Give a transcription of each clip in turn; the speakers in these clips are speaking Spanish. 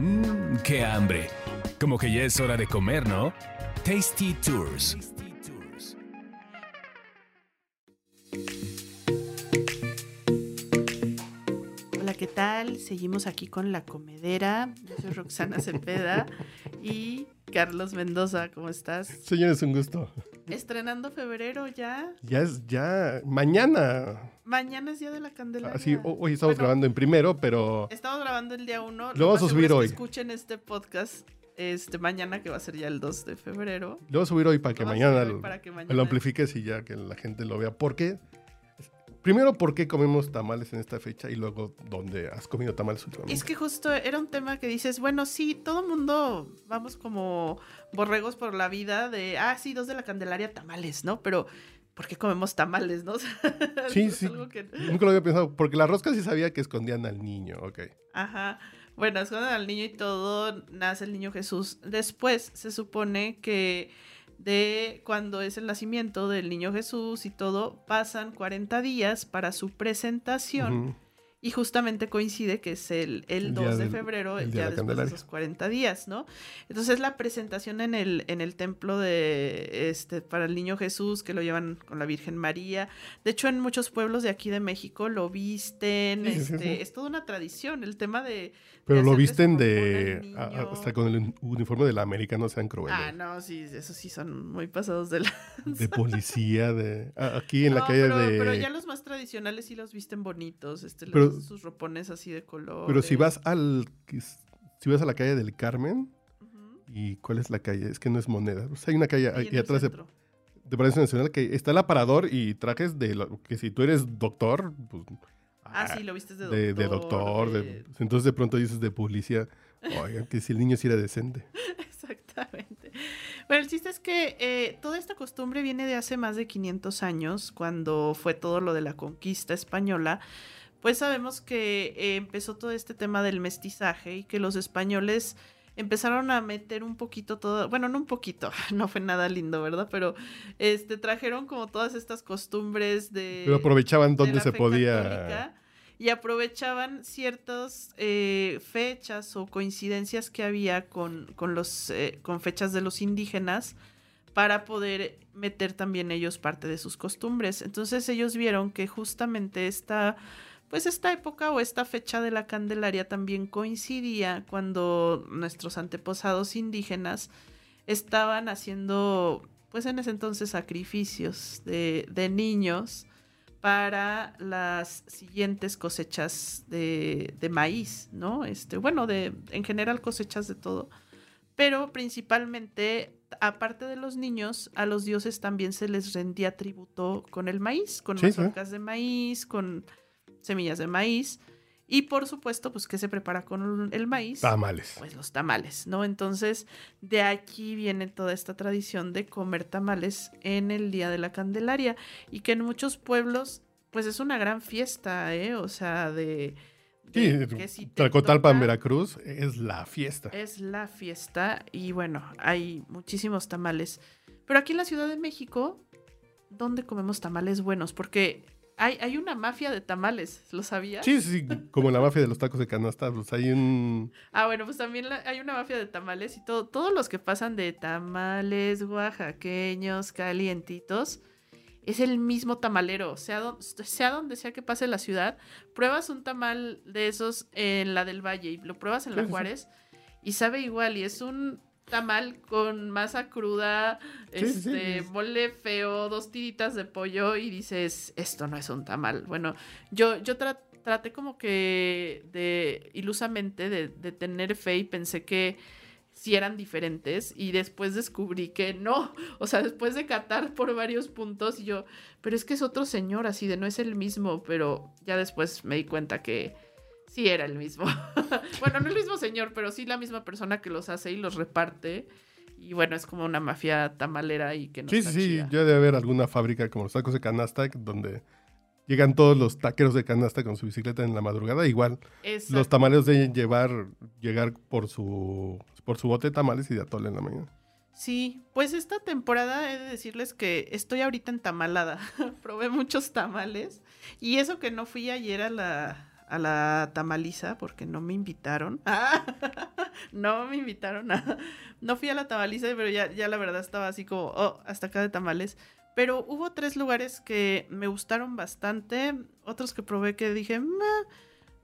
Mmm, qué hambre. Como que ya es hora de comer, ¿no? Tasty Tours. Hola, ¿qué tal? Seguimos aquí con la comedera. Yo soy Roxana Cepeda y Carlos Mendoza, ¿cómo estás? Señores, un gusto. Estrenando febrero ya. Ya es, ya, mañana. Mañana es día de la Candelaria. Así, Ah, hoy estamos Bueno, grabando en primero, pero Estamos grabando el día 1. Lo vamos a subir hoy. escuchen este podcast este mañana, que va a ser ya el 2 de febrero. lo voy a subir hoy para que mañana, subir lo- para que me mañana- lo amplifiques y ya que la gente lo vea. ¿Por qué? Primero, ¿por qué comemos tamales en esta fecha? Y luego, ¿dónde has comido tamales últimamente? Es que justo era un tema que dices, bueno, sí, todo mundo vamos como borregos por la vida de, ah, sí, dos de la Candelaria, tamales, ¿no? Pero, ¿por qué comemos tamales, no? Sí, sí. algo que- Nunca lo había pensado, porque la rosca sí sabía que escondían al niño, ok. Ajá. Bueno, esconden al niño y todo, nace el niño Jesús. Después se supone que de cuando es el nacimiento del niño Jesús y todo, pasan 40 días para su presentación. Y justamente coincide que es el, el El 2 día de del- febrero, el el día día de la después de esos 40 días, ¿no? Entonces la presentación en el, en el templo de este para el niño Jesús, que lo llevan con la Virgen María. De hecho, en muchos pueblos de aquí de México lo visten. Sí, sí, sí, este, sí. Es toda una tradición. El tema de. Pero de lo visten de... a- hasta con el un- uniforme de la América, no sean crueles. Ah, no, sí, eso sí son muy pasados de la. De policía, de... Aquí en la calle pero, de... pero ya los más tradicionales sí los visten bonitos, este, les Pero- sus ropones así de color. Pero si vas al... Si vas a la calle del Carmen. ¿y cuál es la calle? Es que no es moneda. O sea, hay una calle Ahí el atrás de, de Palacio Nacional que está el aparador y trajes de... lo- que si tú eres doctor, pues... Ah, sí, lo vistes de doctor. de, de doctor. de- entonces de pronto dices de policía. Oigan, que si el niño sí era decente. Exactamente. Bueno, el chiste es que eh, toda esta costumbre viene de hace más de 500 años, cuando fue todo lo de la conquista española. Pues sabemos que eh, empezó todo este tema del mestizaje y que los españoles empezaron a meter un poquito todo, bueno, no un poquito, no fue nada lindo, ¿verdad? Pero este trajeron como todas estas costumbres de Pero aprovechaban de donde se podía... católica y aprovechaban ciertas eh, fechas o coincidencias que había con, con los, eh, con fechas de los indígenas para poder meter también ellos parte de sus costumbres. Entonces ellos vieron que justamente esta, pues esta época o esta fecha de la Candelaria también coincidía cuando nuestros antepasados indígenas estaban haciendo, pues en ese entonces, sacrificios de, de niños para las siguientes cosechas de, de maíz, ¿no? Este, bueno, de, en general cosechas de todo. Pero principalmente, aparte de los niños, a los dioses también se les rendía tributo con el maíz, con Sí, sí. de maíz, con semillas de maíz. Y por supuesto, pues, ¿qué se prepara con el maíz? Tamales. pues los tamales, ¿no? Entonces, de aquí viene toda esta tradición de comer tamales en el Día de la Candelaria y que en muchos pueblos, pues es una gran fiesta, ¿eh? O sea, de... Sí, que si te Tlacotalpan, toca, Veracruz, es la fiesta. Es la fiesta y bueno, hay muchísimos tamales. Pero aquí en la Ciudad de México, ¿dónde comemos tamales buenos? Porque hay, hay una mafia de tamales, ¿lo sabías? Sí, sí, como la mafia de los tacos de canasta, pues hay un... Ah, bueno, pues también la- hay una mafia de tamales y todo, todos los que pasan de tamales oaxaqueños, calientitos, es el mismo tamalero, sea, sea donde sea que pase la ciudad, pruebas un tamal de esos en la del Valle y lo pruebas en la. Juárez y sabe igual y es un tamal con masa cruda, Sí, sí, sí, este, es- mole feo, dos tiritas de pollo y dices, esto no es un tamal. Bueno, yo, yo tra- traté como que de ilusamente de, de tener fe y pensé que sí eran diferentes y después descubrí que no, o sea, después de catar por varios puntos y yo, pero es que es otro señor así de no es el mismo, pero ya después me di cuenta que sí era el mismo. bueno, no el mismo señor, pero sí la misma persona que los hace y los reparte. Y bueno, es como una mafia tamalera y que no Sí, sí, sí, ya debe haber alguna fábrica como los tacos de canasta donde llegan todos los taqueros de canasta con su bicicleta en la madrugada. Igual, Exacto. los tamales deben llevar, llegar por su, por su bote de tamales y de atole en la mañana. Sí, pues esta temporada he de decirles que estoy ahorita en tamalada. Probé muchos tamales y eso que no fui ayer a la, a la tamaliza porque no me invitaron. no me invitaron a... No fui a la tamaliza, pero ya, ya la verdad estaba así como, oh, hasta acá de tamales. Pero hubo tres lugares que me gustaron bastante, otros que probé que dije,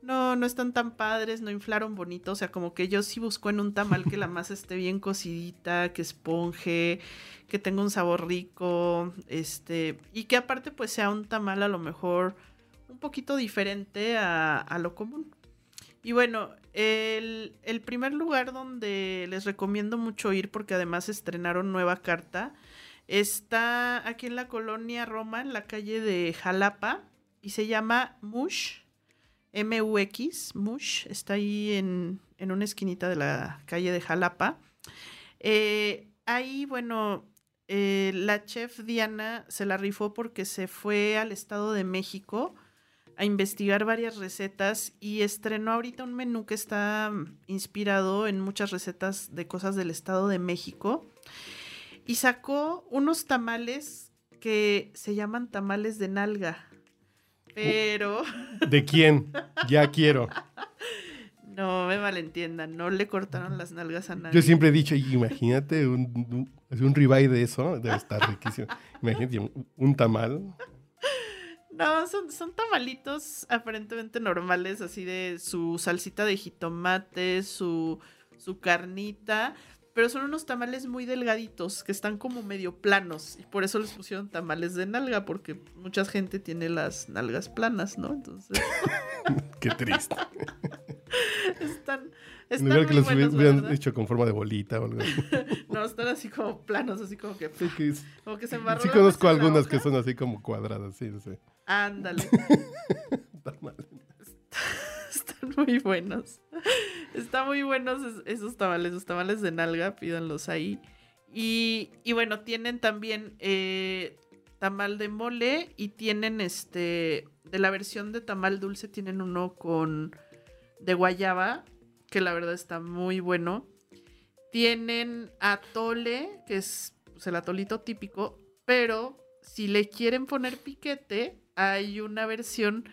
no, no están tan padres, no inflaron bonito, o sea, como que yo sí busco en un tamal que la masa esté bien cocidita, que esponje, que tenga un sabor rico, este, y que aparte pues sea un tamal a lo mejor un poquito diferente a, lo común. Y bueno, el, el, primer lugar donde les recomiendo mucho ir, porque además estrenaron nueva carta, está aquí en la colonia Roma, en la calle de Jalapa, y se llama Mush, M-U-X, Mush, está ahí en, en, una esquinita de la calle de Jalapa. Eh, ahí, bueno, eh, la chef Diana se la rifó porque se fue al Estado de México a investigar varias recetas y estrenó ahorita un menú que está mm, inspirado en muchas recetas de cosas del Estado de México y sacó unos tamales que se llaman tamales de nalga. Pero... ¿De quién? Ya quiero. No me malentiendan, no le cortaron las nalgas a nadie. Yo siempre he dicho, imagínate un, un, ribeye de eso, debe estar riquísimo. Imagínate un tamal. No, son, son tamalitos aparentemente normales, así de su salsita de jitomate, su, su carnita, pero son unos tamales muy delgaditos, que están como medio planos, y por eso les pusieron tamales de nalga, porque mucha gente tiene las nalgas planas, ¿no? Entonces... Qué triste. están, están lugar que los hubieran hecho con forma de bolita o algo así. no, están así como planos, así como que... como que se embarró Sí conozco algunas que son así como cuadradas, sí, sé. Ándale. Están muy buenos. Están muy buenos esos tamales, los tamales de nalga, pídanlos ahí. Y, bueno, tienen también eh, tamal de mole y tienen este, de la versión de tamal dulce, tienen uno con de guayaba, que la verdad está muy bueno. Tienen atole, que es pues, el atolito típico, pero si le quieren poner piquete, hay una versión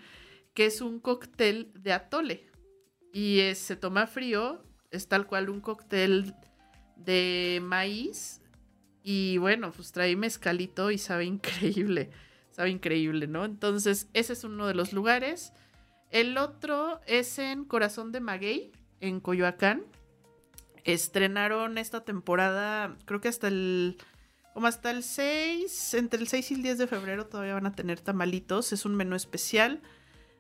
que es un cóctel de atole. Y se toma frío, es tal cual un cóctel de maíz. Y bueno, pues trae mezcalito y sabe increíble. Sabe increíble, ¿no? Entonces, ese es uno de los lugares. El otro es en Corazón de Maguey, en Coyoacán. Estrenaron esta temporada, creo que hasta el como hasta el 6, entre el 6 y el 10 de febrero todavía van a tener tamalitos. Es un menú especial.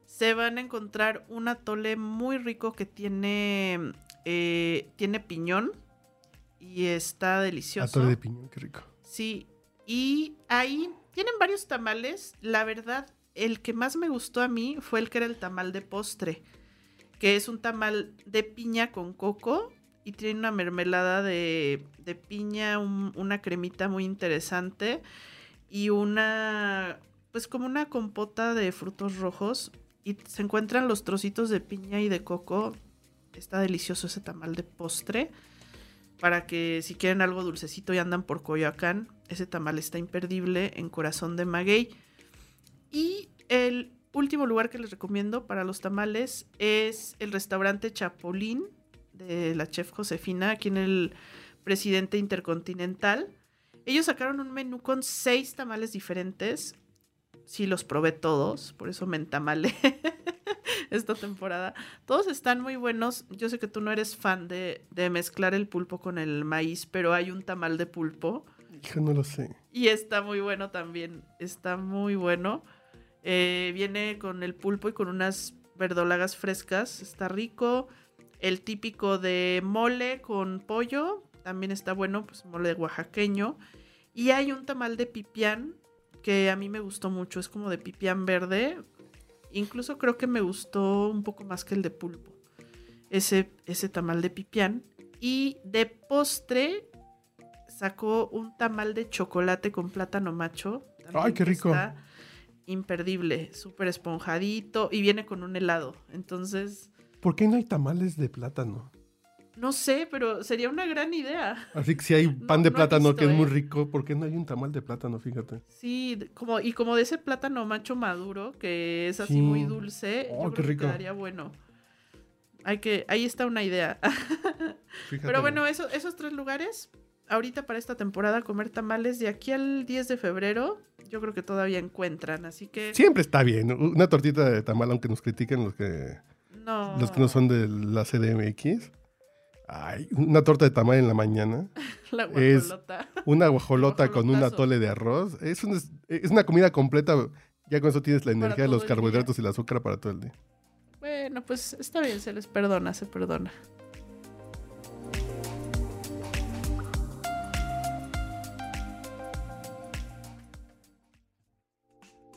Se van a encontrar un atole muy rico que tiene, eh, tiene piñón. Y está delicioso. Atole de piñón, qué rico. Sí. Y ahí tienen varios tamales. La verdad, el que más me gustó a mí fue el que era el tamal de postre. Que es un tamal de piña con coco y tiene una mermelada de, piña, una cremita muy interesante y una, pues como una compota de frutos rojos y se encuentran los trocitos de piña y de coco. Está delicioso ese tamal de postre. Para que si quieren algo dulcecito y andan por Coyoacán, ese tamal está imperdible en Corazón de Maguey. Y el último lugar que les recomiendo para los tamales es el restaurante Chapolín de la chef Josefina, aquí en el presidente intercontinental. Ellos sacaron un menú con seis tamales diferentes. Sí, los probé todos, por eso me entamale esta temporada. Todos están muy buenos. Yo sé que tú no eres fan de, mezclar el pulpo con el maíz, pero hay un tamal de pulpo. Yo no lo sé. Y está muy bueno también. Está muy bueno. Eh, viene con el pulpo y con unas verdolagas frescas. Está rico. El típico de mole con pollo, también está bueno, pues mole oaxaqueño. Y hay un tamal de pipián que a mí me gustó mucho, es como de pipián verde. Incluso creo que me gustó un poco más que el de pulpo. Ese, ese tamal de pipián. Y de postre sacó un tamal de chocolate con plátano macho. ¡Ay, qué rico! Está imperdible, súper esponjadito y viene con un helado. Entonces, ¿Por qué no hay tamales de plátano? No sé, pero sería una gran idea. Así que si hay pan No- de no plátano que es muy rico, ¿por qué no hay un tamal de plátano? Fíjate. Sí, como, y como de ese plátano macho maduro, que es así Sí. muy dulce, Oh, yo qué creo que rico. quedaría bueno. Hay que, ahí está una idea. Fíjate. Pero bueno, eso- esos tres lugares, ahorita para esta temporada comer tamales de aquí al 10 de febrero, yo creo que todavía encuentran, así que Siempre está bien. Una tortita de tamal, aunque nos critiquen los que, no. los que no son de la CDMX. Ay, una torta de tamal en la mañana. la es- guajolota. Una guajolota con un atole de arroz. Es, un- es una comida completa. Ya con eso tienes la energía los carbohidratos y el azúcar para todo el día. Bueno, pues está bien, se les perdona, se perdona.